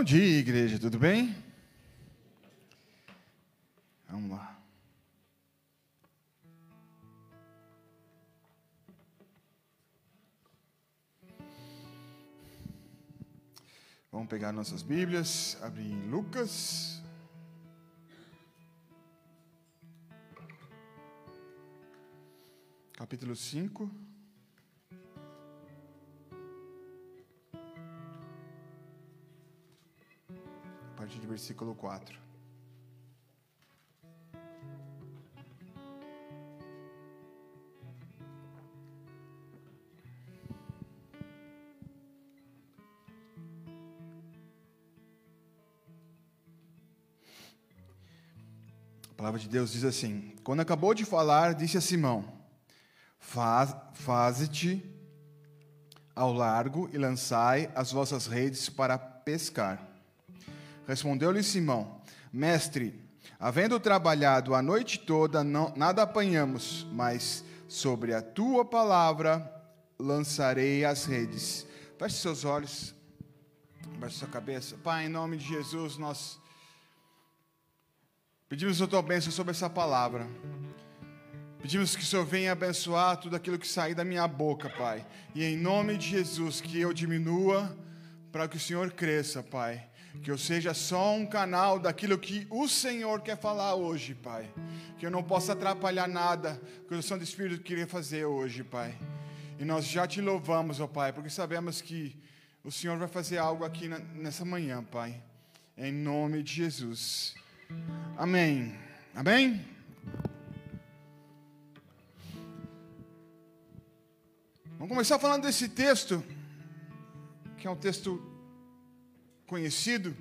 Bom dia, igreja, tudo bem? Vamos lá. Vamos pegar nossas Bíblias, abrir em Lucas. Capítulo 5. Partir do versículo 4. A palavra de Deus diz assim: Quando acabou de falar, disse a Simão: Faz, Faze-te ao largo e lançai as vossas redes para pescar. Respondeu-lhe Simão: Mestre, havendo trabalhado a noite toda, não, nada apanhamos, mas sobre a tua palavra lançarei as redes. Feche seus olhos, baixe sua cabeça. Pai, em nome de Jesus, nós pedimos a tua bênção sobre essa palavra. Pedimos que o Senhor venha abençoar tudo aquilo que sair da minha boca, Pai. E em nome de Jesus, que eu diminua para que o Senhor cresça, Pai. Que eu seja só um canal daquilo que o Senhor quer falar hoje, Pai. Que eu não possa atrapalhar nada que o Santo Espírito queria fazer hoje, Pai. E nós já te louvamos, ó Pai, porque sabemos que o Senhor vai fazer algo aqui nessa manhã, Pai. Em nome de Jesus. Amém. Amém? Vamos começar falando desse texto, que é um texto conhecido.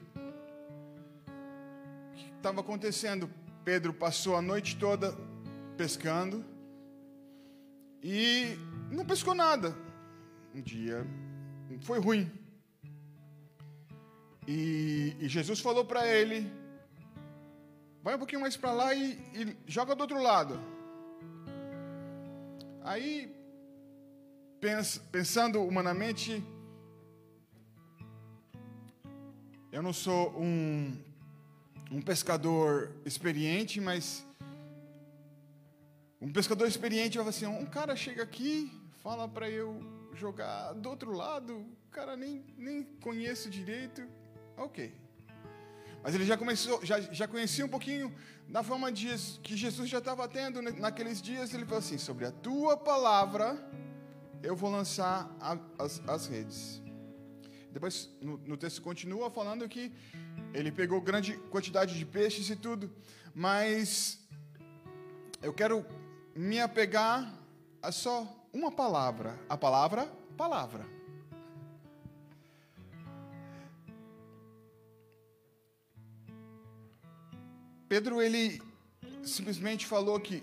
O que estava acontecendo? Pedro passou a noite toda pescando e não pescou nada. Um dia foi ruim. E, e Jesus falou para ele: vai um pouquinho mais para lá e, e joga do outro lado. Aí, pens, pensando humanamente, eu não sou um, um pescador experiente, mas um pescador experiente vai assim, um cara chega aqui, fala para eu jogar do outro lado, o cara nem, nem conhece direito, ok. Mas ele já começou, já, já conhecia um pouquinho da forma de que Jesus já estava tendo naqueles dias. Ele falou assim: sobre a tua palavra eu vou lançar a, as, as redes. Depois no, no texto continua falando que ele pegou grande quantidade de peixes e tudo, mas eu quero me apegar a só uma palavra, a palavra palavra. Pedro ele simplesmente falou que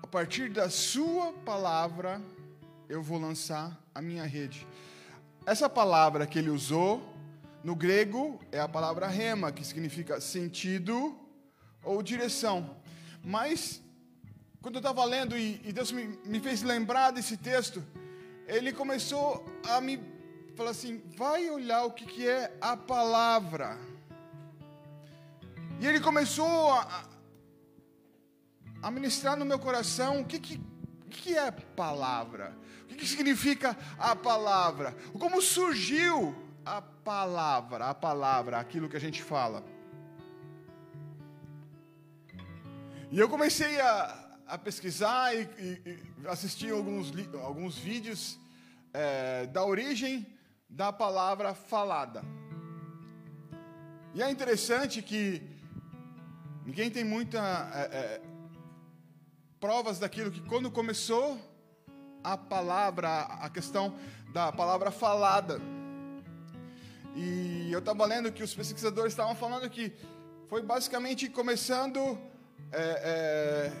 a partir da sua palavra eu vou lançar a minha rede. Essa palavra que ele usou no grego é a palavra rema, que significa sentido ou direção. Mas quando eu estava lendo e, e Deus me, me, fez lembrar desse texto, ele começou a me falar assim: vai olhar o que, que é a palavra. E ele começou a, a ministrar no meu coração o que, que, que é palavra, o que, significa a palavra, como surgiu a palavra, a palavra, aquilo que a gente fala. E eu comecei a, a pesquisar e, e, e, alguns, alguns vídeos é, da origem da palavra falada. E é interessante que Ninguém tem muita é, é, provas daquilo que quando começou a palavra, a questão da palavra falada. E eu estava lendo que os pesquisadores estavam falando que foi basicamente começando, é, é,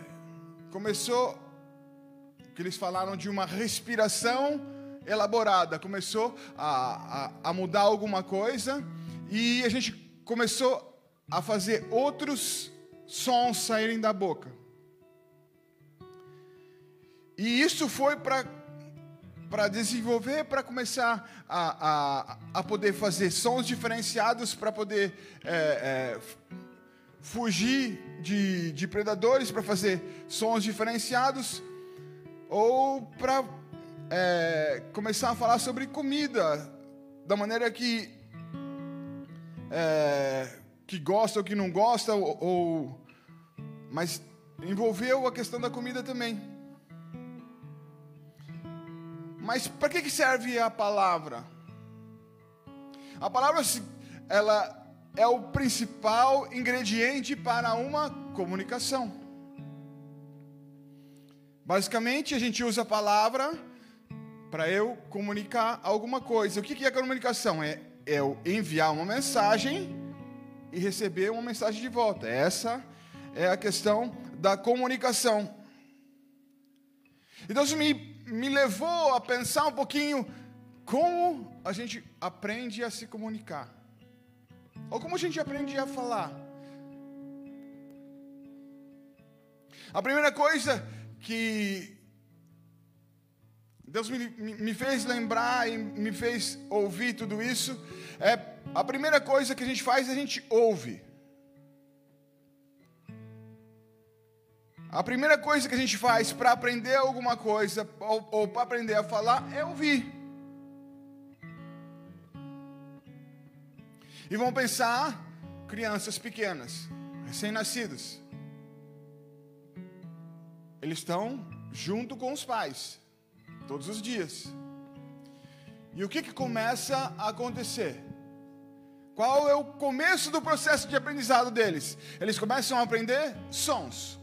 começou, que eles falaram de uma respiração elaborada, começou a, a, a mudar alguma coisa e a gente começou a fazer outros sons saírem da boca. E isso foi para desenvolver, para começar a, a, a poder fazer sons diferenciados, para poder é, é, fugir de, de predadores, para fazer sons diferenciados, ou para é, começar a falar sobre comida, da maneira que, é, que gosta ou que não gosta, ou, ou, mas envolveu a questão da comida também. Mas para que serve a palavra? A palavra ela é o principal ingrediente para uma comunicação. Basicamente, a gente usa a palavra para eu comunicar alguma coisa. O que é comunicação? É eu enviar uma mensagem e receber uma mensagem de volta. Essa é a questão da comunicação. Então, isso me me levou a pensar um pouquinho como a gente aprende a se comunicar. Ou como a gente aprende a falar. A primeira coisa que Deus me, me, fez lembrar e me fez ouvir tudo isso é a primeira coisa que a gente faz, a gente ouve. A primeira coisa que a gente faz para aprender alguma coisa ou, ou para aprender a falar é ouvir. E vão pensar crianças pequenas, recém-nascidos. Eles estão junto com os pais todos os dias. E o que, que começa a acontecer? Qual é o começo do processo de aprendizado deles? Eles começam a aprender sons.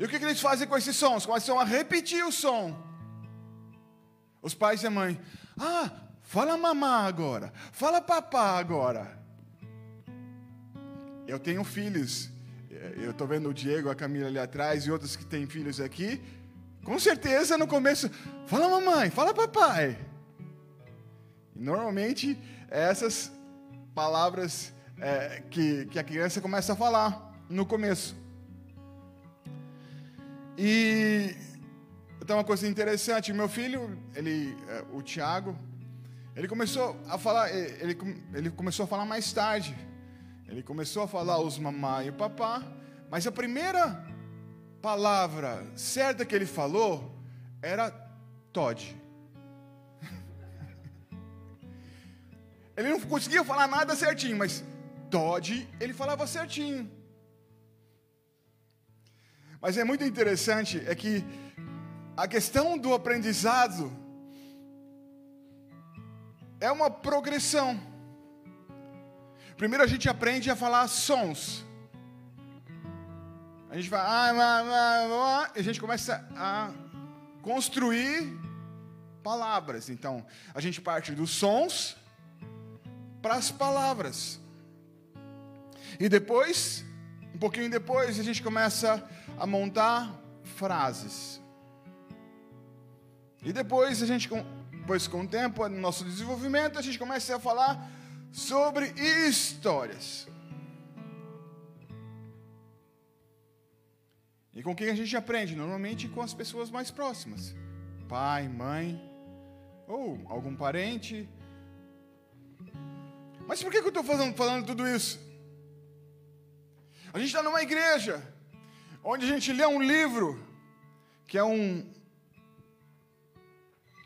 E o que, que eles fazem com esses sons? Começam a repetir o som. Os pais e a mãe. Ah, fala mamá agora. Fala papá agora. Eu tenho filhos. Eu estou vendo o Diego, a Camila ali atrás e outros que têm filhos aqui. Com certeza no começo, fala mamãe, fala papai. Normalmente essas palavras é, que, que a criança começa a falar no começo. E então uma coisa interessante, meu filho, ele, é, o Tiago, ele começou a falar, ele, ele começou a falar mais tarde. Ele começou a falar os mamãe e o papá, mas a primeira palavra certa que ele falou era Todd. Ele não conseguia falar nada certinho, mas Todd ele falava certinho. Mas é muito interessante é que a questão do aprendizado é uma progressão. Primeiro a gente aprende a falar sons. A gente vai, ah, ah, ah, ah, e a gente começa a construir palavras. Então, a gente parte dos sons para as palavras. E depois, um pouquinho depois, a gente começa a montar frases. E depois a gente, depois com o tempo, no nosso desenvolvimento, a gente começa a falar sobre histórias. E com quem a gente aprende? Normalmente com as pessoas mais próximas. Pai, mãe, ou algum parente. Mas por que, eu estou falando, falando tudo isso? A gente está numa igreja onde a gente lê um livro que é um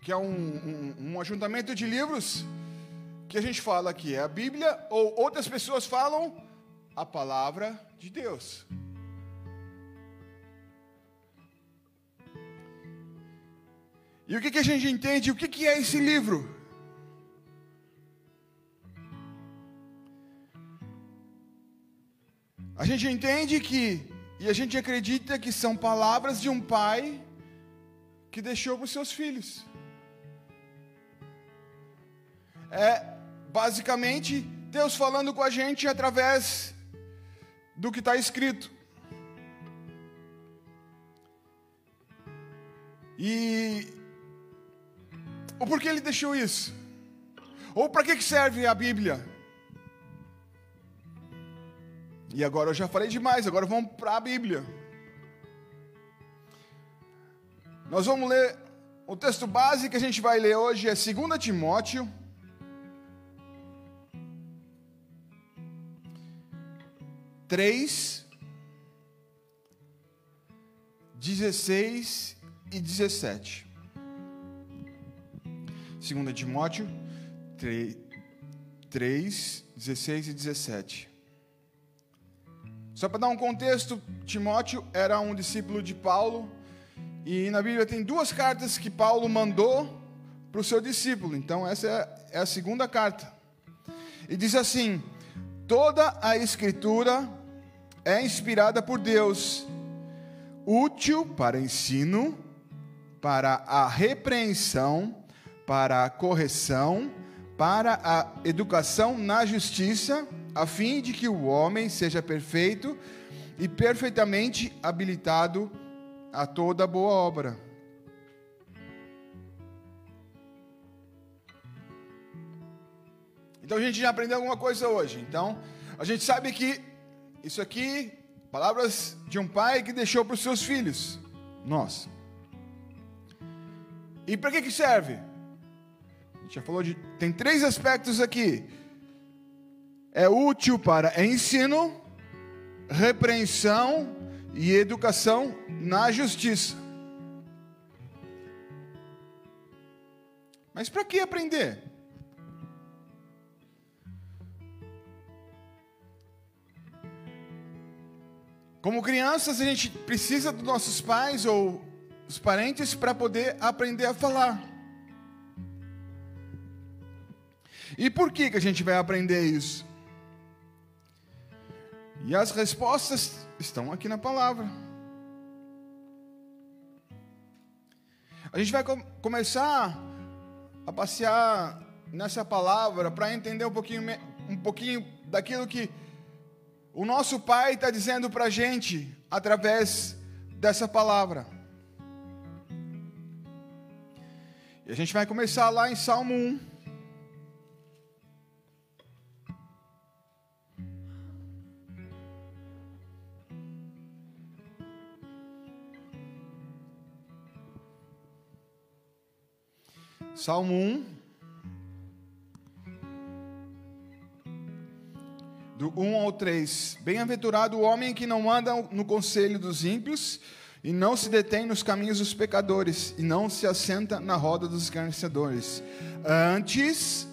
que é um, um, um ajuntamento de livros que a gente fala que é a Bíblia ou outras pessoas falam a palavra de Deus. E o que, que a gente entende? O que, que é esse livro? A gente entende que e a gente acredita que são palavras de um pai que deixou para os seus filhos. É basicamente Deus falando com a gente através do que está escrito. E o porquê ele deixou isso? Ou para que serve a Bíblia? E agora eu já falei demais, agora vamos para a Bíblia. Nós vamos ler O texto base que a gente vai ler hoje é 2 Timóteo. Três, dezesseis e dezessete. 2 Timóteo 3, 3, 16 e 17. Só para dar um contexto, Timóteo era um discípulo de Paulo, e na Bíblia tem duas cartas que Paulo mandou para o seu discípulo. Então, essa é, é a segunda carta. E diz assim: toda a Escritura é inspirada por Deus, útil para ensino, para a repreensão, para a correção, para a educação na justiça, a fim de que o homem seja perfeito e perfeitamente habilitado a toda boa obra. Então a gente já aprendeu alguma coisa hoje. Então, a gente sabe que isso aqui, palavras de um pai que deixou para os seus filhos, nós. E para que que serve? A gente já falou de tem três aspectos aqui. É útil para ensino, repreensão e educação na justiça. Mas para que aprender? Como crianças, a gente precisa dos nossos pais ou os parentes para poder aprender a falar. E por que, que a gente vai aprender isso? E as respostas estão aqui na palavra. A gente vai com começar a passear nessa palavra para entender um pouquinho, um pouquinho daquilo que o nosso Pai está dizendo para a gente através dessa palavra. E a gente vai começar lá em Salmo 1. Salmo 1. Do 1 ao 3. Bem-aventurado o homem que não anda no conselho dos ímpios, e não se detém nos caminhos dos pecadores, e não se assenta na roda dos escarnecedores. Antes,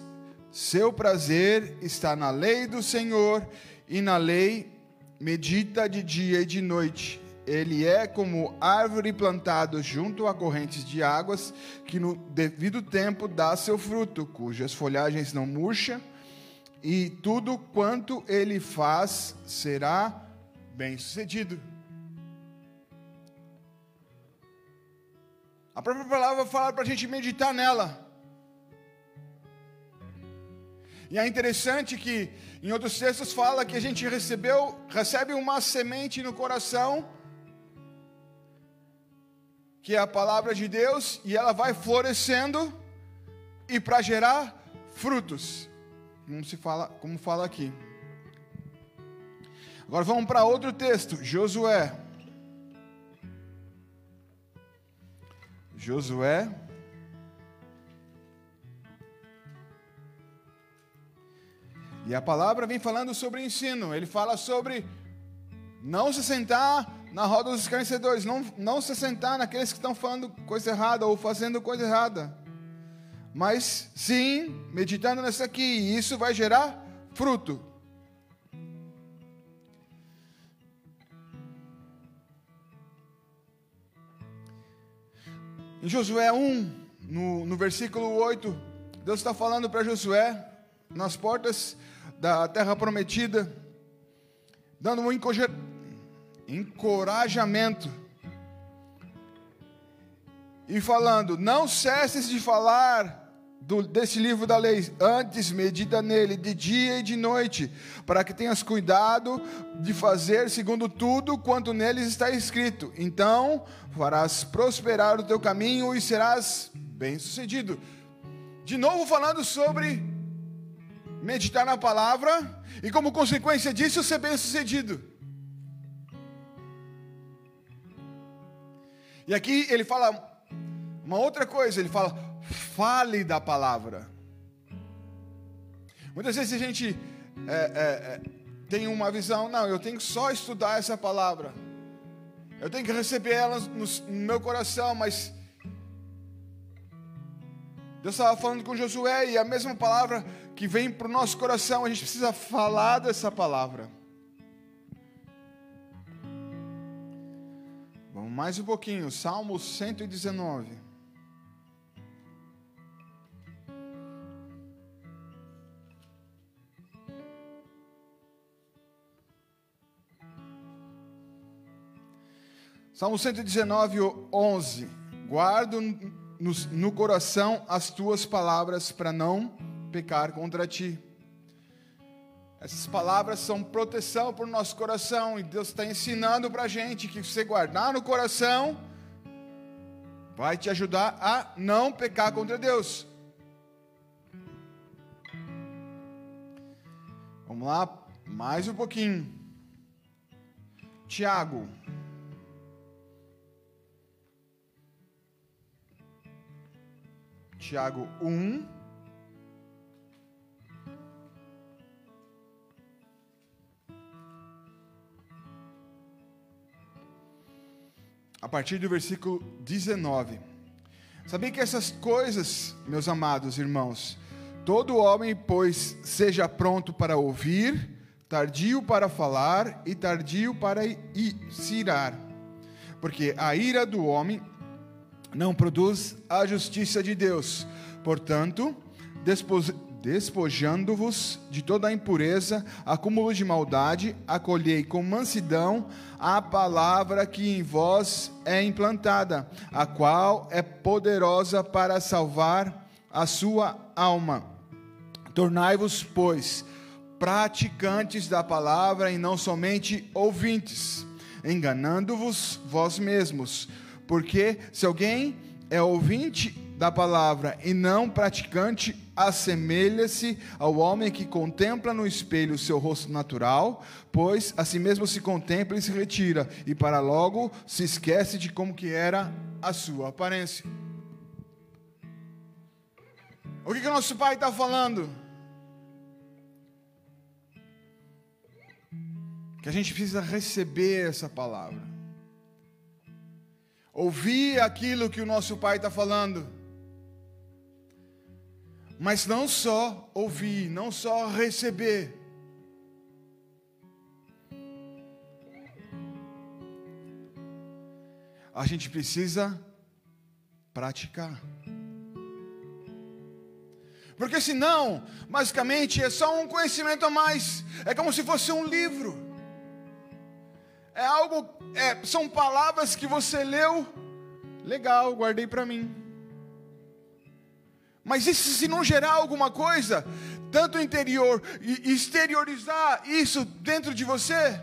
seu prazer está na lei do Senhor, e na lei medita de dia e de noite ele é como árvore plantada junto a correntes de águas, que no devido tempo dá seu fruto, cujas folhagens não murcham, e tudo quanto ele faz será bem sucedido. A própria palavra fala para a gente meditar nela. E é interessante que em outros textos fala que a gente recebeu, recebe uma semente no coração que é a palavra de Deus, e ela vai florescendo e para gerar frutos, como se fala, como fala aqui. Agora vamos para outro texto, Josué. Josué E a palavra vem falando sobre ensino. Ele fala sobre não se sentar na roda dos escarnecedores, não, não se sentar naqueles que estão falando coisa errada ou fazendo coisa errada. Mas sim, meditando nisso aqui, e isso vai gerar fruto. Em Josué 1, no, no versículo 8, Deus está falando para Josué, nas portas da terra prometida, dando um encorajamento. E falando, não cesses de falar do, desse livro da lei, antes medita nele de dia e de noite, para que tenhas cuidado de fazer segundo tudo quanto neles está escrito. Então farás prosperar o teu caminho e serás bem-sucedido. De novo falando sobre meditar na palavra e como consequência disso ser bem-sucedido. E aqui ele fala Uma outra coisa, ele fala, fale da palavra. Muitas vezes a gente é, é, é, tem uma visão, não, eu tenho que só estudar essa palavra. Eu tenho que receber ela no, no meu coração, mas Deus estava falando com Josué e a mesma palavra que vem para o nosso coração, a gente precisa falar dessa palavra. Mais um pouquinho, Salmo 119. Salmo 119, 11. Guardo no, no coração as tuas palavras para não pecar contra ti. Essas palavras são proteção para o nosso coração e Deus está ensinando para a gente que você guardar no coração vai te ajudar a não pecar contra Deus. Vamos lá, mais um pouquinho. Tiago Tiago 1. A partir do versículo 19. Sabem que essas coisas, meus amados irmãos, todo homem, pois, seja pronto para ouvir, tardio para falar e tardio para se irar. Porque a ira do homem não produz a justiça de Deus. Portanto, despojando-vos de toda a impureza, acúmulo de maldade, acolhei com mansidão a palavra que em vós é implantada, a qual é poderosa para salvar a sua alma. Tornai-vos, pois, praticantes da palavra e não somente ouvintes, enganando-vos vós mesmos porque se alguém é ouvinte da palavra e não praticante, assemelha-se ao homem que contempla no espelho o seu rosto natural, pois a si mesmo se contempla e se retira, e para logo se esquece de como que era a sua aparência. O que, que o nosso pai está falando? Que a gente precisa receber essa palavra ouvir aquilo que o nosso Pai está falando. Mas não só ouvir, não só receber. A gente precisa praticar. Porque senão, basicamente, é só um conhecimento a mais. É como se fosse um livro é algo, é, são palavras que você leu, legal, guardei para mim. Mas isso se não gerar alguma coisa, tanto interior e exteriorizar isso dentro de você,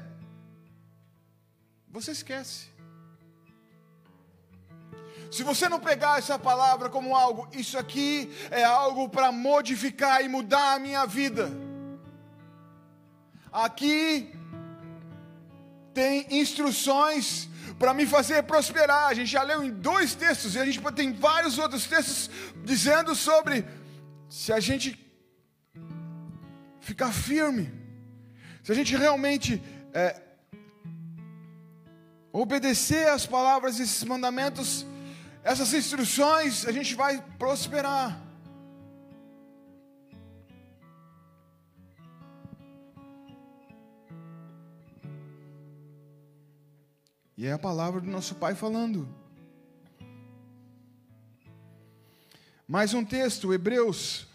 você esquece. Se você não pegar essa palavra como algo, isso aqui é algo para modificar e mudar a minha vida. Aqui tem instruções para me fazer prosperar. A gente já leu em dois textos e a gente tem vários outros textos dizendo sobre se a gente ficar firme, se a gente realmente é, obedecer as palavras, esses mandamentos, essas instruções, a gente vai prosperar. E é a palavra do nosso Pai falando. Mais um texto, Hebreus.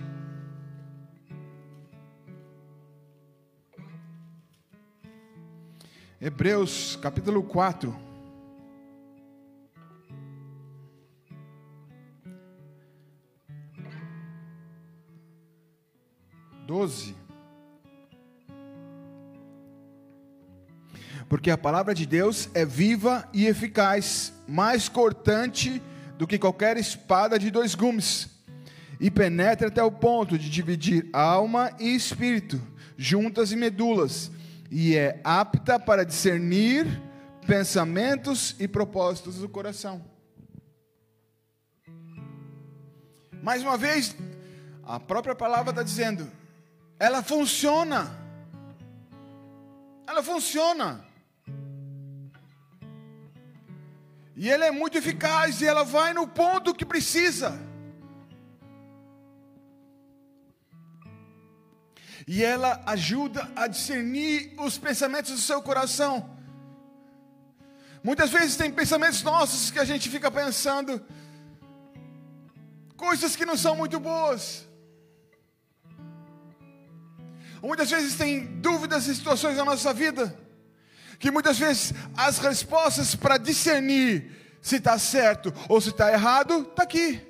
Hebreus capítulo 4. Doze. Porque a palavra de Deus é viva e eficaz, mais cortante do que qualquer espada de dois gumes, e penetra até o ponto de dividir alma e espírito, juntas e medulas, e é apta para discernir pensamentos e propósitos do coração. Mais uma vez, a própria palavra está dizendo, ela funciona. Ela funciona. E ela é muito eficaz e ela vai no ponto que precisa. E ela ajuda a discernir os pensamentos do seu coração. Muitas vezes tem pensamentos nossos que a gente fica pensando, coisas que não são muito boas. Muitas vezes tem dúvidas e situações na nossa vida, que muitas vezes as respostas para discernir se está certo ou se está errado, está aqui.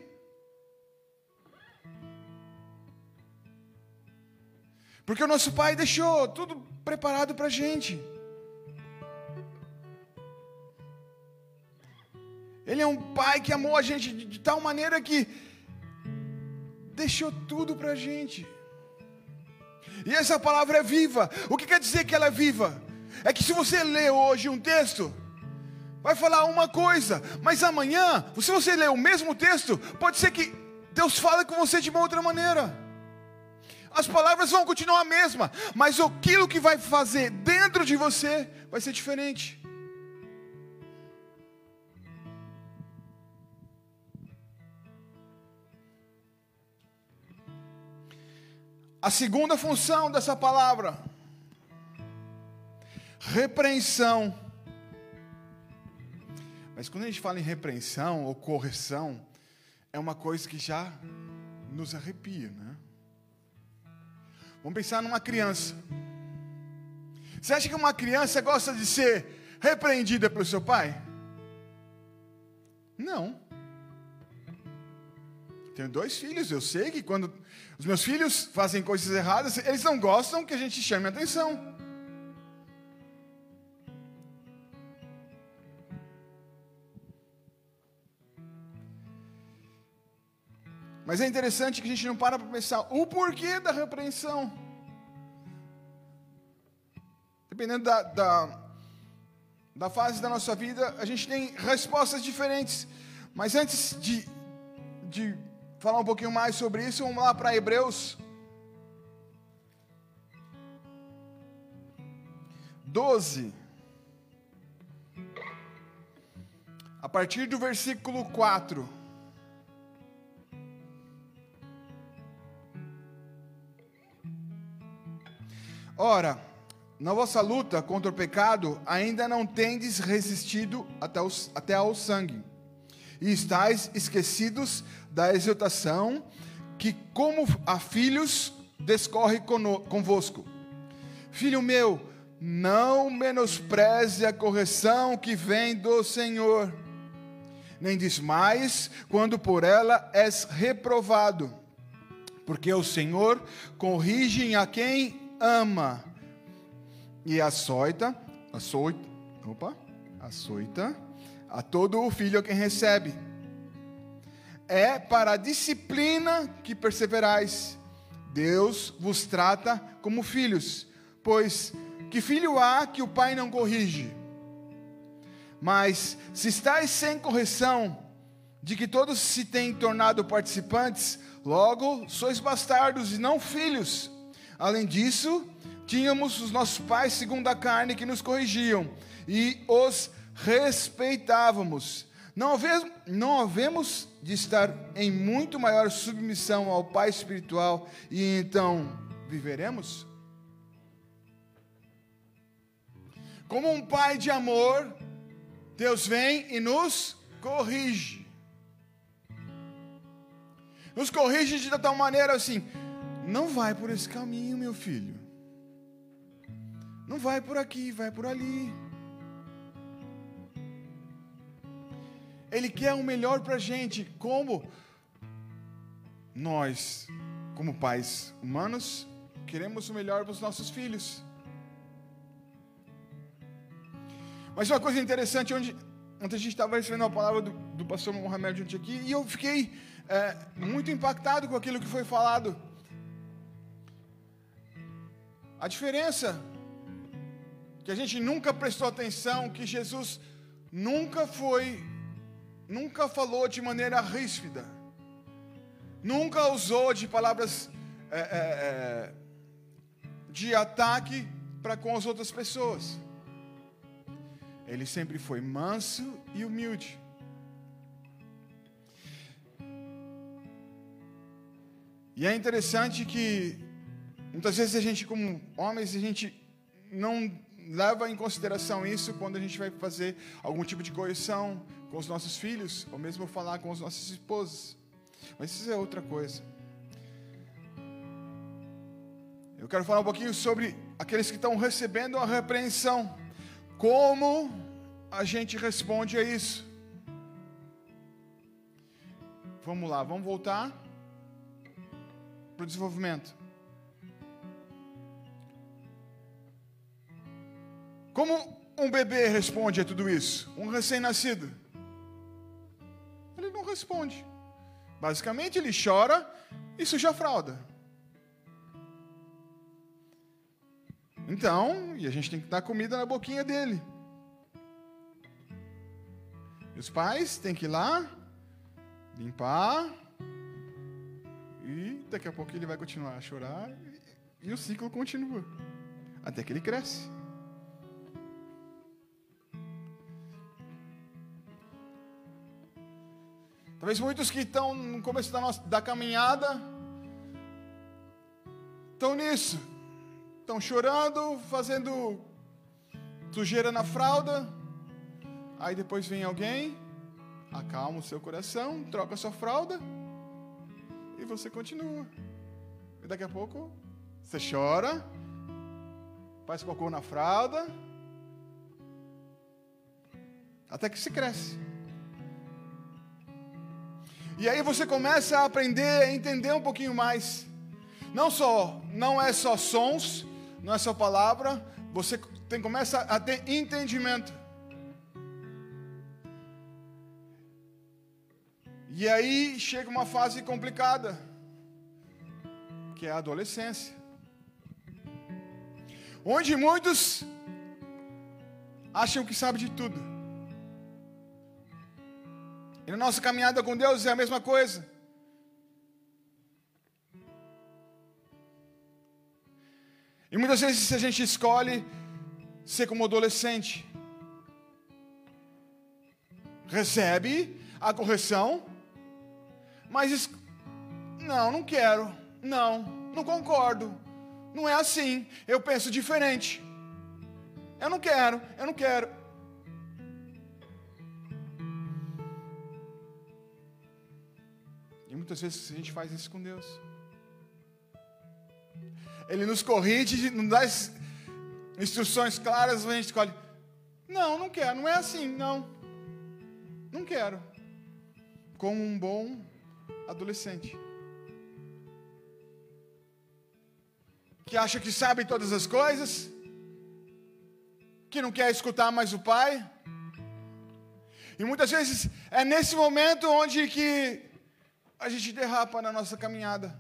Porque o nosso Pai deixou tudo preparado para a gente. Ele é um pai que amou a gente de, tal maneira que deixou tudo para a gente. E essa palavra é viva. O que quer dizer que ela é viva? É que se você ler hoje um texto, vai falar uma coisa, mas amanhã, se você ler o mesmo texto, pode ser que Deus fale com você de uma outra maneira. As palavras vão continuar a mesma, mas aquilo que vai fazer dentro de você vai ser diferente. A segunda função dessa palavra, repreensão. Mas quando a gente fala em repreensão ou correção, é uma coisa que já nos arrepia, né? Vamos pensar numa criança. Você acha que uma criança gosta de ser repreendida pelo seu pai? Não. Tenho dois filhos, eu sei que quando os meus filhos fazem coisas erradas, eles não gostam que a gente chame a atenção. Mas é interessante que a gente não para para pensar o porquê da repreensão. Dependendo da, da, da fase da nossa vida, a gente tem respostas diferentes. Mas antes de, de falar um pouquinho mais sobre isso, vamos lá para Hebreus 12. A partir do versículo 4. Ora, na vossa luta contra o pecado, ainda não tendes resistido até, os, até ao sangue, e estáis esquecidos da exortação que, como a filhos, descorre convosco. Filho meu, não menospreze a correção que vem do Senhor, nem desmais quando por ela és reprovado, porque o Senhor corrige a quem ama e açoita, açoita, opa, açoita a todo o filho a quem recebe é para a disciplina que perseverais. Deus vos trata como filhos, pois que filho há que o pai não corrige? Mas se estáis sem correção, de que todos se têm tornado participantes, logo sois bastardos e não filhos. Além disso, tínhamos os nossos pais segundo a carne que nos corrigiam e os respeitávamos. Não havemos, não havemos de estar em muito maior submissão ao Pai espiritual e então viveremos? Como um pai de amor, Deus vem e nos corrige. Nos corrige de tal maneira assim: não vai por esse caminho, meu filho. Não vai por aqui, vai por ali. Ele quer o melhor para a gente, como nós, como pais humanos, queremos o melhor para os nossos filhos. Mas uma coisa interessante, onde ontem a gente estava recebendo a palavra do, do pastor Mohamed aqui, e eu fiquei é, muito impactado com aquilo que foi falado. A diferença que a gente nunca prestou atenção, que Jesus nunca foi nunca falou de maneira ríspida. nunca usou de palavras é, é, é, de ataque para com as outras pessoas. Ele sempre foi manso e humilde. E é interessante que muitas vezes a gente, como homens, a gente não leva em consideração isso quando a gente vai fazer algum tipo de correção com os nossos filhos, ou mesmo falar com as nossas esposas. Mas isso é outra coisa. Eu quero falar um pouquinho sobre aqueles que estão recebendo a repreensão. Como a gente responde a isso? Vamos lá, vamos voltar para o desenvolvimento. Como um bebê responde a tudo isso? Um recém-nascido? Ele não responde. Basicamente, ele chora e suja a fralda. Então, e a gente tem que dar comida na boquinha dele. E os pais têm que ir lá, limpar, e daqui a pouco ele vai continuar a chorar, e, e o ciclo continua, até que ele cresce. Talvez muitos que estão no começo da, nossa, da caminhada estão nisso. Estão chorando, fazendo sujeira na fralda. Aí depois vem alguém, acalma o seu coração, troca a sua fralda e você continua. E daqui a pouco você chora, faz cocô na fralda, até que se cresce. E aí você começa a aprender a entender um pouquinho mais. Não só, não é só sons, não é só palavra, você tem, começa a ter entendimento. E aí chega uma fase complicada, que é a adolescência. Onde muitos acham que sabem de tudo. Na nossa caminhada com Deus é a mesma coisa. E muitas vezes a gente escolhe ser como adolescente, recebe a correção, mas não, não quero, não, não concordo, não é assim, eu penso diferente, eu não quero, eu não quero. Muitas vezes a gente faz isso com Deus. Ele nos corrige, nos dá instruções claras, a gente escolhe. Não, não quero, não é assim, não. Não quero. Como um bom adolescente. Que acha que sabe todas as coisas, que não quer escutar mais o pai. E muitas vezes é nesse momento onde que a gente derrapa na nossa caminhada.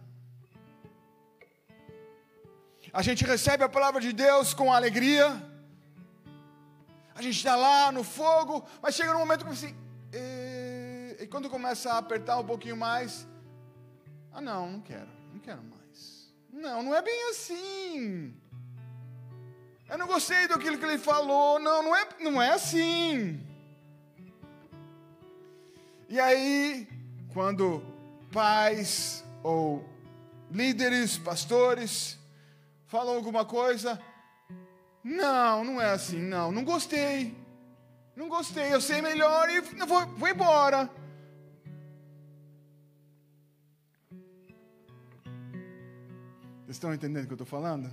A gente recebe a palavra de Deus com alegria. A gente está lá no fogo, mas chega um momento que assim. E, e quando começa a apertar um pouquinho mais. Ah, não, não quero, não quero mais. Não, não é bem assim. Eu não gostei daquilo que ele falou. Não, não é, não é assim. E aí, quando pais ou líderes, pastores, falam alguma coisa. Não, não é assim, não, não gostei. Não gostei, eu sei melhor e vou, vou embora. Vocês estão entendendo o que eu estou falando?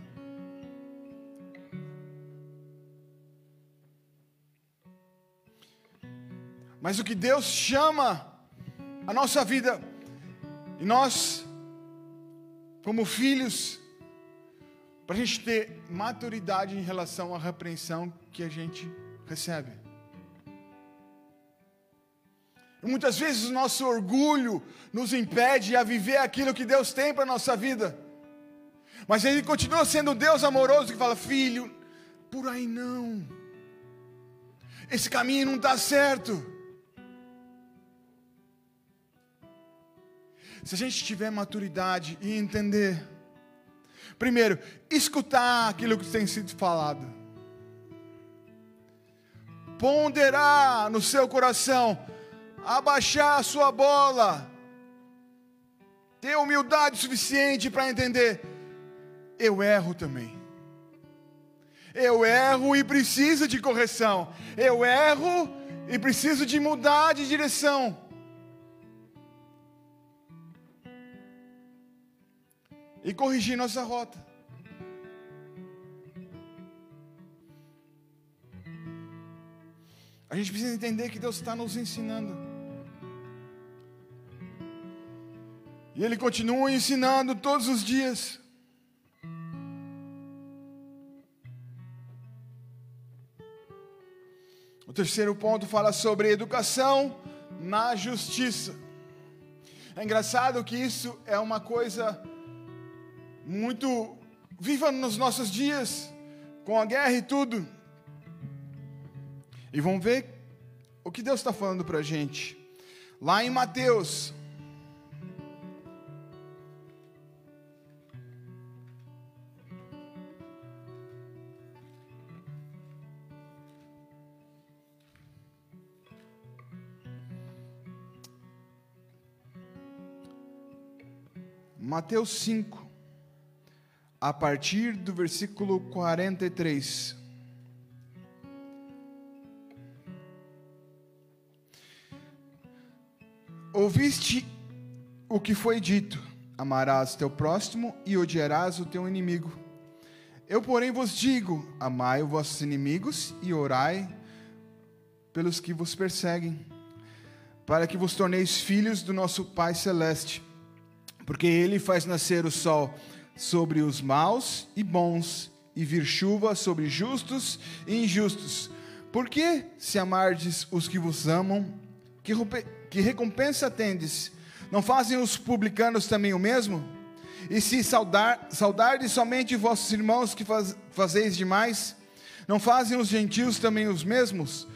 Mas o que Deus chama a nossa vida e nós, como filhos, para a gente ter maturidade em relação à repreensão que a gente recebe. E muitas vezes o nosso orgulho nos impede a viver aquilo que Deus tem para a nossa vida. Mas Ele continua sendo Deus amoroso que fala: Filho, por aí não. Esse caminho não está certo. Se a gente tiver maturidade e entender, primeiro, escutar aquilo que tem sido falado, ponderar no seu coração, abaixar a sua bola, ter humildade suficiente para entender, eu erro também. Eu erro e preciso de correção. Eu erro e preciso de mudar de direção. E corrigir nossa rota. A gente precisa entender que Deus está nos ensinando. E Ele continua ensinando todos os dias. O terceiro ponto fala sobre educação na justiça. É engraçado que isso é uma coisa muito viva nos nossos dias, com a guerra e tudo. E vamos ver o que Deus está falando para a gente. Lá em Mateus, Mateus 5, a partir do versículo 43. Ouviste o que foi dito: amarás teu próximo e odiarás o teu inimigo. Eu, porém, vos digo: amai os vossos inimigos e orai pelos que vos perseguem, para que vos torneis filhos do nosso Pai Celeste porque ele faz nascer o sol sobre os maus e bons, e vir chuva sobre justos e injustos. Porque se amardes os que vos amam, que, que recompensa tendes? Não fazem os publicanos também o mesmo? E se saudar, saudardes somente vossos irmãos que faz, fazeis demais, não fazem os gentios também os mesmos?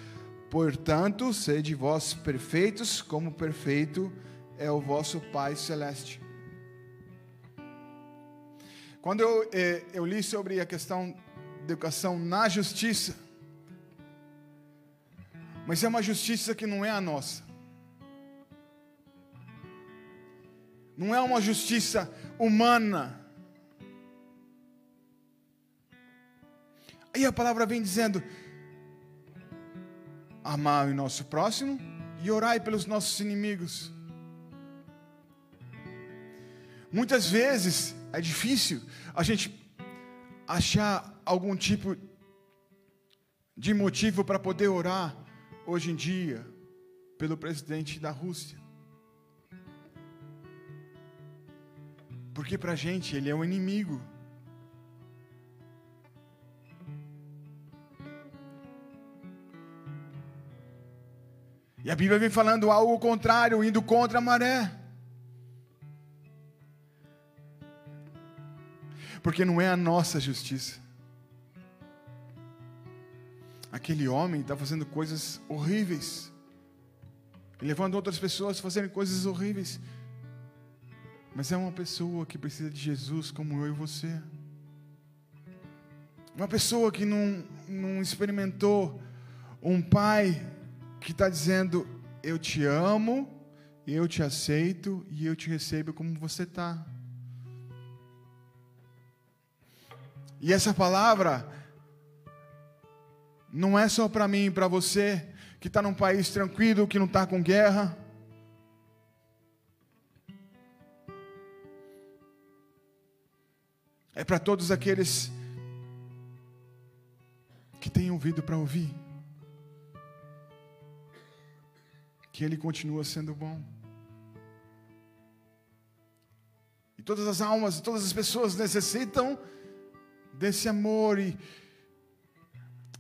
Portanto, sede vós perfeitos, como perfeito é o vosso Pai Celeste. Quando eu, eh, eu li sobre a questão de educação na justiça, mas é uma justiça que não é a nossa. Não é uma justiça humana. Aí a palavra vem dizendo: amar o nosso próximo e orai pelos nossos inimigos. Muitas vezes é difícil a gente achar algum tipo de motivo para poder orar hoje em dia pelo presidente da Rússia. Porque para a gente ele é um inimigo. E a Bíblia vem falando algo contrário, indo contra a maré. Porque não é a nossa justiça. Aquele homem está fazendo coisas horríveis, levando outras pessoas a fazerem coisas horríveis, mas é uma pessoa que precisa de Jesus como eu e você. Uma pessoa que não, não experimentou um pai que está dizendo: Eu te amo, eu te aceito e eu te recebo como você está. E essa palavra não é só para mim e para você que está num país tranquilo, que não está com guerra. É para todos aqueles que têm ouvido para ouvir. Que Ele continua sendo bom. E todas as almas, todas as pessoas necessitam desse amor e,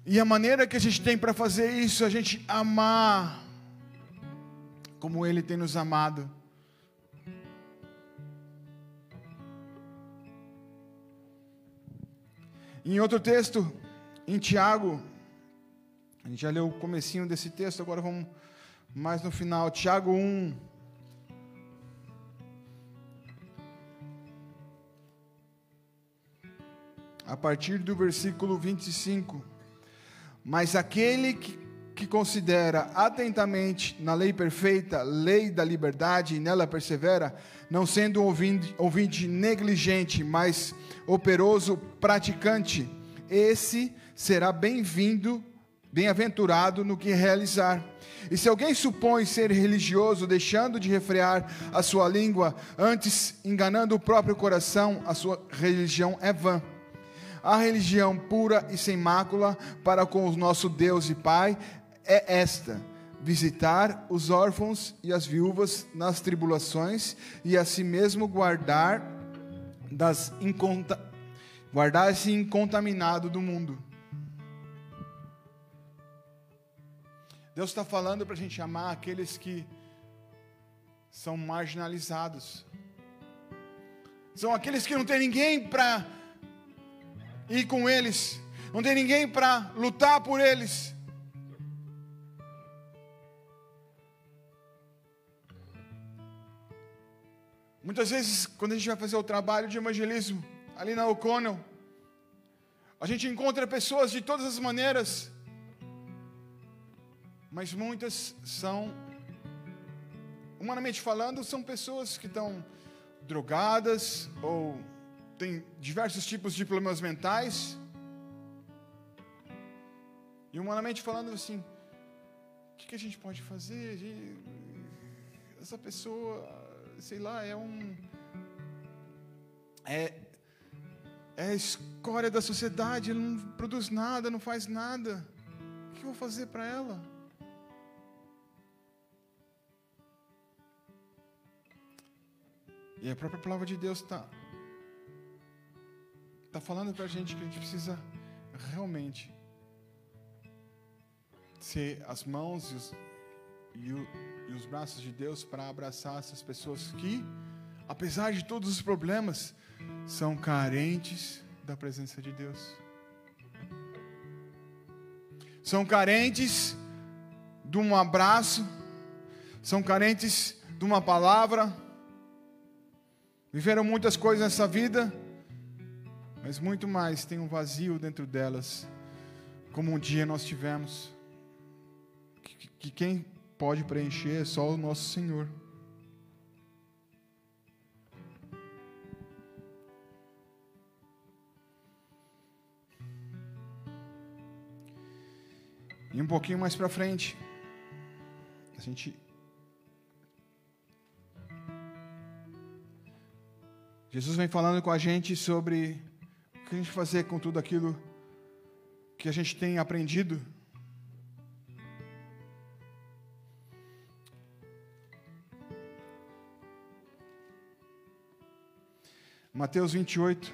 e a maneira que a gente tem para fazer isso, a gente amar como Ele tem nos amado. Em outro texto, em Tiago, a gente já leu o comecinho desse texto, agora vamos mais no final. Tiago 1. A partir do versículo 25. Mas aquele que, que considera atentamente na lei perfeita, lei da liberdade, e nela persevera, não sendo um ouvinte, ouvinte negligente, mas operoso praticante, esse será bem-vindo, bem-aventurado no que realizar. E se alguém supõe ser religioso, deixando de refrear a sua língua, antes enganando o próprio coração, a sua religião é vã. A religião pura e sem mácula para com o nosso Deus e Pai é esta: visitar os órfãos e as viúvas nas tribulações e a si mesmo guardar das inconta... guardar-se incontaminado do mundo. Deus está falando para a gente amar aqueles que são marginalizados. São aqueles que não tem ninguém para ir com eles, não tem ninguém para lutar por eles. Muitas vezes, quando a gente vai fazer o trabalho de evangelismo, ali na O'Connell, a gente encontra pessoas de todas as maneiras, mas muitas são, humanamente falando, são pessoas que estão drogadas ou têm diversos tipos de problemas mentais. E humanamente falando assim, o que, que a gente pode fazer? Essa pessoa, sei lá, é um. É, é a escória da sociedade, não produz nada, não faz nada. O que eu vou fazer para ela? E a própria palavra de Deus está tá falando para a gente que a gente precisa realmente ser as mãos e os, e, o, e os braços de Deus para abraçar essas pessoas que, apesar de todos os problemas, são carentes da presença de Deus. São carentes de um abraço, são carentes de uma palavra, Viveram muitas coisas nessa vida, mas muito mais tem um vazio dentro delas, como um dia nós tivemos, que, que quem pode preencher é só o nosso Senhor. E um pouquinho mais para frente, a gente Jesus vem falando com a gente sobre o que a gente fazer com tudo aquilo que a gente tem aprendido. Mateus 28.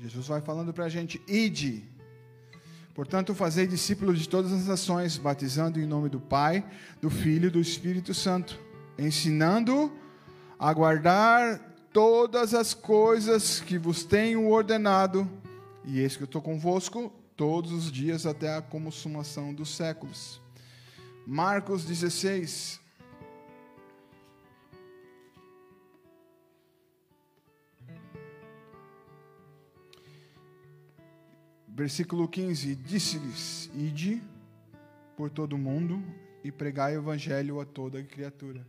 Jesus vai falando para a gente: ide. Portanto, fazei discípulos de todas as nações, batizando em nome do Pai, do Filho e do Espírito Santo, ensinando a guardar todas as coisas que vos tenho ordenado, e eis que eu estou convosco todos os dias até a consumação dos séculos. Marcos 16, Versículo 15: Disse-lhes: Ide por todo o mundo e pregai o evangelho a toda criatura.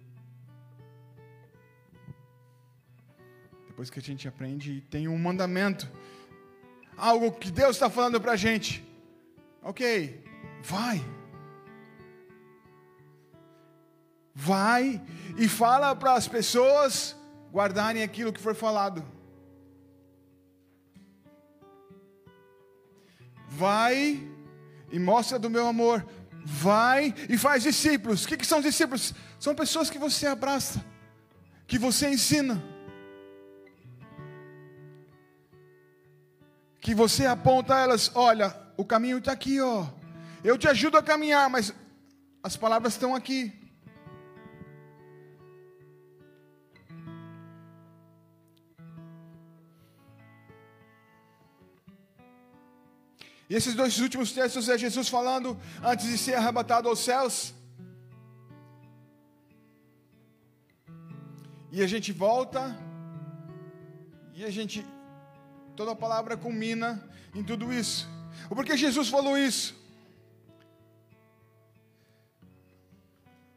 Depois que a gente aprende, tem um mandamento, algo que Deus está falando para a gente. Ok, vai. Vai e fala para as pessoas guardarem aquilo que foi falado. Vai e mostra do meu amor, vai e faz discípulos. O que, que são discípulos? São pessoas que você abraça, que você ensina, que você aponta a elas: olha, o caminho está aqui, ó. Eu te ajudo a caminhar, mas as palavras estão aqui. E esses dois últimos textos é Jesus falando antes de ser arrebatado aos céus. E a gente volta, e a gente, toda a palavra culmina em tudo isso. O porquê Jesus falou isso?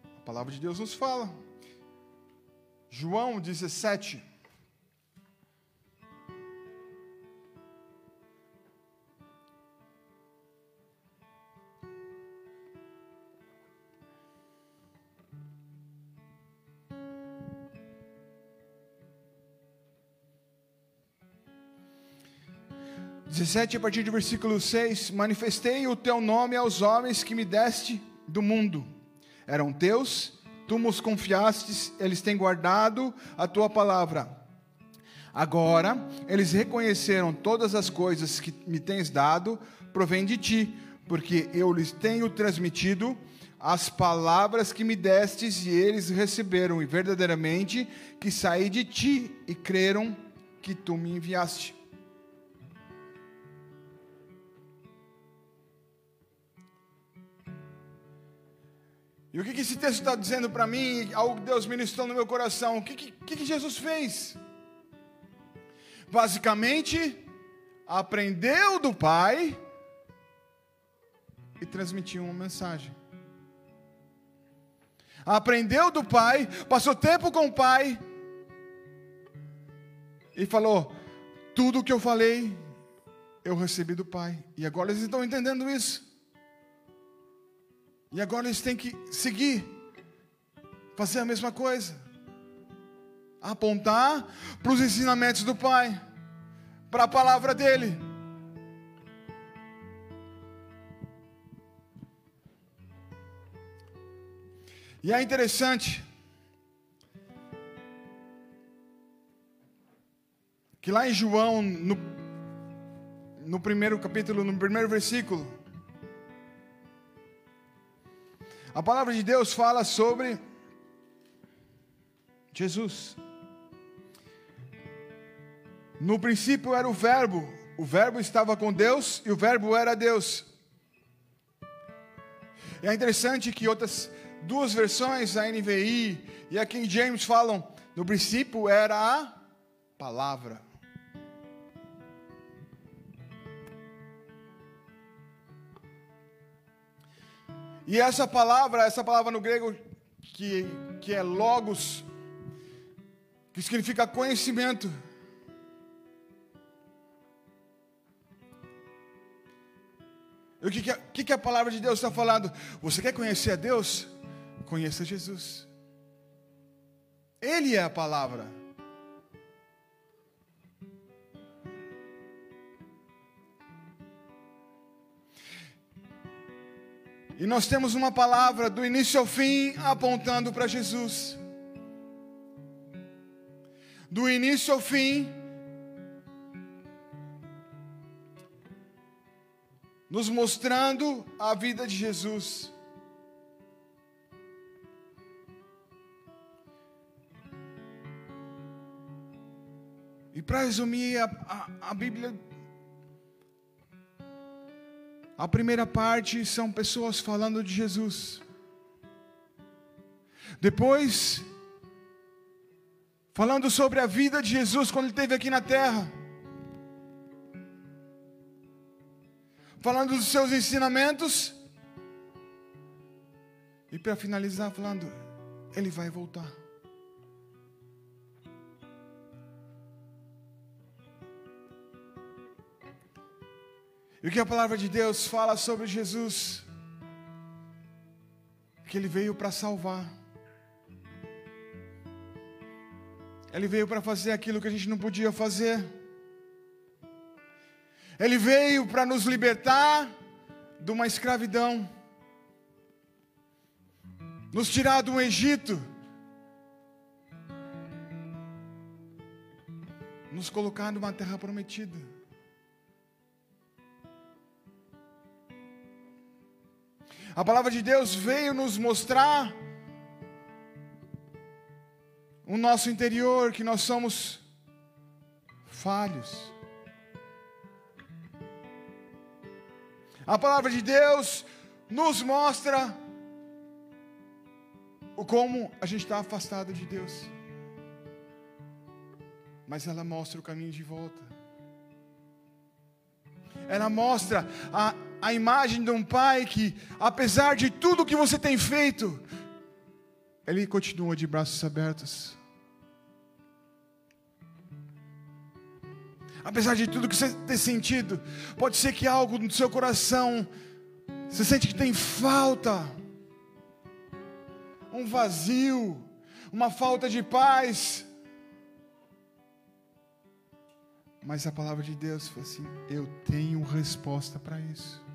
A palavra de Deus nos fala. João 17. 17, a partir do versículo 6: Manifestei o teu nome aos homens que me deste do mundo. Eram teus, tu nos confiastes, eles têm guardado a tua palavra. Agora, eles reconheceram todas as coisas que me tens dado, provém de ti, porque eu lhes tenho transmitido as palavras que me destes e eles receberam, e verdadeiramente que saí de ti e creram que tu me enviaste. E o que, que esse texto está dizendo para mim? Algo que Deus ministrou no meu coração. O que, que, que Jesus fez? Basicamente, aprendeu do Pai e transmitiu uma mensagem. Aprendeu do Pai, passou tempo com o Pai e falou: tudo o que eu falei, eu recebi do Pai. E agora eles estão entendendo isso. E agora eles têm que seguir, fazer a mesma coisa, apontar para os ensinamentos do Pai, para a palavra dele. E é interessante que lá em João, no, no primeiro capítulo, no primeiro versículo, A palavra de Deus fala sobre Jesus. No princípio era o Verbo, o Verbo estava com Deus e o Verbo era Deus. E é interessante que outras duas versões, a NVI e a King James, falam: no princípio era a palavra. E essa palavra, essa palavra no grego que, que é logos, que significa conhecimento. E o que, que, que a palavra de Deus está falando? Você quer conhecer a Deus? Conheça Jesus. Ele é a palavra. E nós temos uma palavra do início ao fim apontando para Jesus. Do início ao fim, nos mostrando a vida de Jesus. E para resumir, a, a, a Bíblia a primeira parte são pessoas falando de Jesus. Depois, falando sobre a vida de Jesus quando ele esteve aqui na terra. Falando dos seus ensinamentos. E para finalizar, falando, ele vai voltar. E o que a palavra de Deus fala sobre Jesus? Que ele veio para salvar. Ele veio para fazer aquilo que a gente não podia fazer. Ele veio para nos libertar de uma escravidão, nos tirar do Egito, nos colocar numa terra prometida. A palavra de Deus veio nos mostrar o nosso interior, que nós somos falhos. A palavra de Deus nos mostra o como a gente está afastado de Deus. Mas ela mostra o caminho de volta. Ela mostra a, a imagem de um pai que, apesar de tudo que você tem feito, ele continua de braços abertos. Apesar de tudo que você tem sentido, pode ser que algo no seu coração você sente que tem falta, um vazio, uma falta de paz. Mas a palavra de Deus fala assim: eu tenho resposta para isso.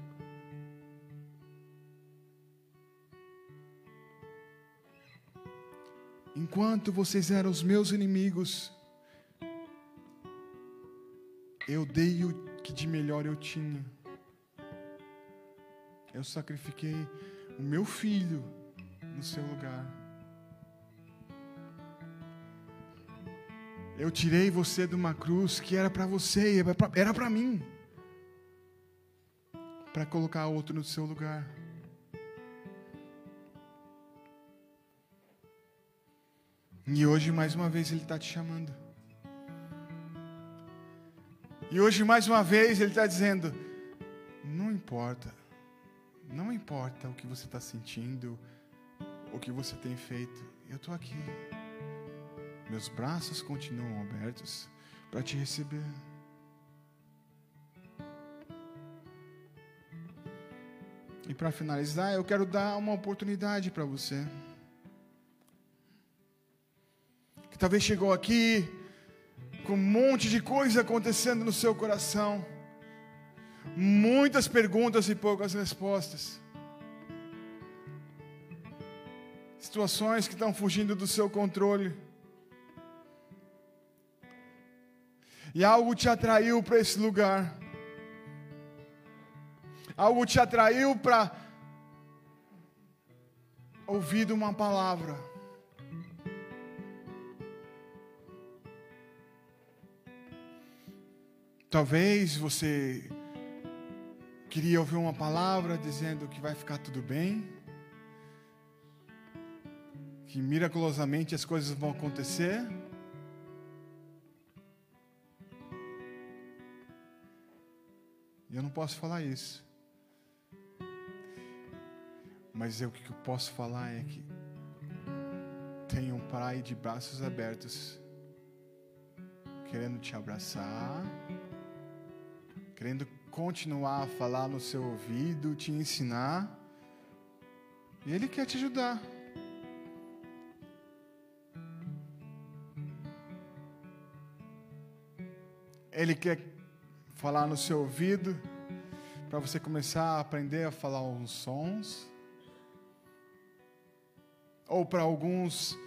Enquanto vocês eram os meus inimigos, eu dei o que de melhor eu tinha. Eu sacrifiquei o meu filho no seu lugar. Eu tirei você de uma cruz que era para você, era para mim, para colocar outro no seu lugar. E hoje, mais uma vez, Ele está te chamando. E hoje, mais uma vez, Ele está dizendo: não importa, não importa o que você está sentindo, o que você tem feito, eu estou aqui. Meus braços continuam abertos para te receber. E para finalizar, eu quero dar uma oportunidade para você. Que talvez chegou aqui com um monte de coisa acontecendo no seu coração. Muitas perguntas e poucas respostas. Situações que estão fugindo do seu controle. E algo te atraiu para esse lugar. Algo te atraiu para ouvir uma palavra. Talvez você queria ouvir uma palavra dizendo que vai ficar tudo bem, que miraculosamente as coisas vão acontecer. E eu não posso falar isso. Mas eu, o que eu posso falar é que tem um pai de braços abertos, querendo te abraçar querendo continuar a falar no seu ouvido, te ensinar. E Ele quer te ajudar. Ele quer falar no seu ouvido para você começar a aprender a falar uns sons. Ou para alguns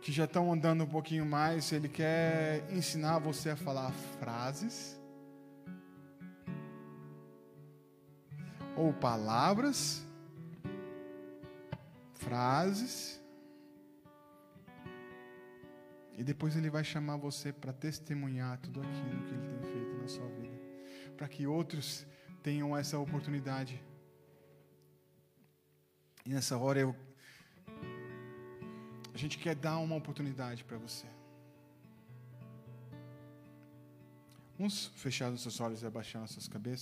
que já estão andando um pouquinho mais, ele quer ensinar você a falar frases. Ou palavras, frases, e depois ele vai chamar você para testemunhar tudo aquilo que ele tem feito na sua vida, para que outros tenham essa oportunidade. E nessa hora eu a gente quer dar uma oportunidade para você. Uns fechados seus olhos e abaixando suas cabeças.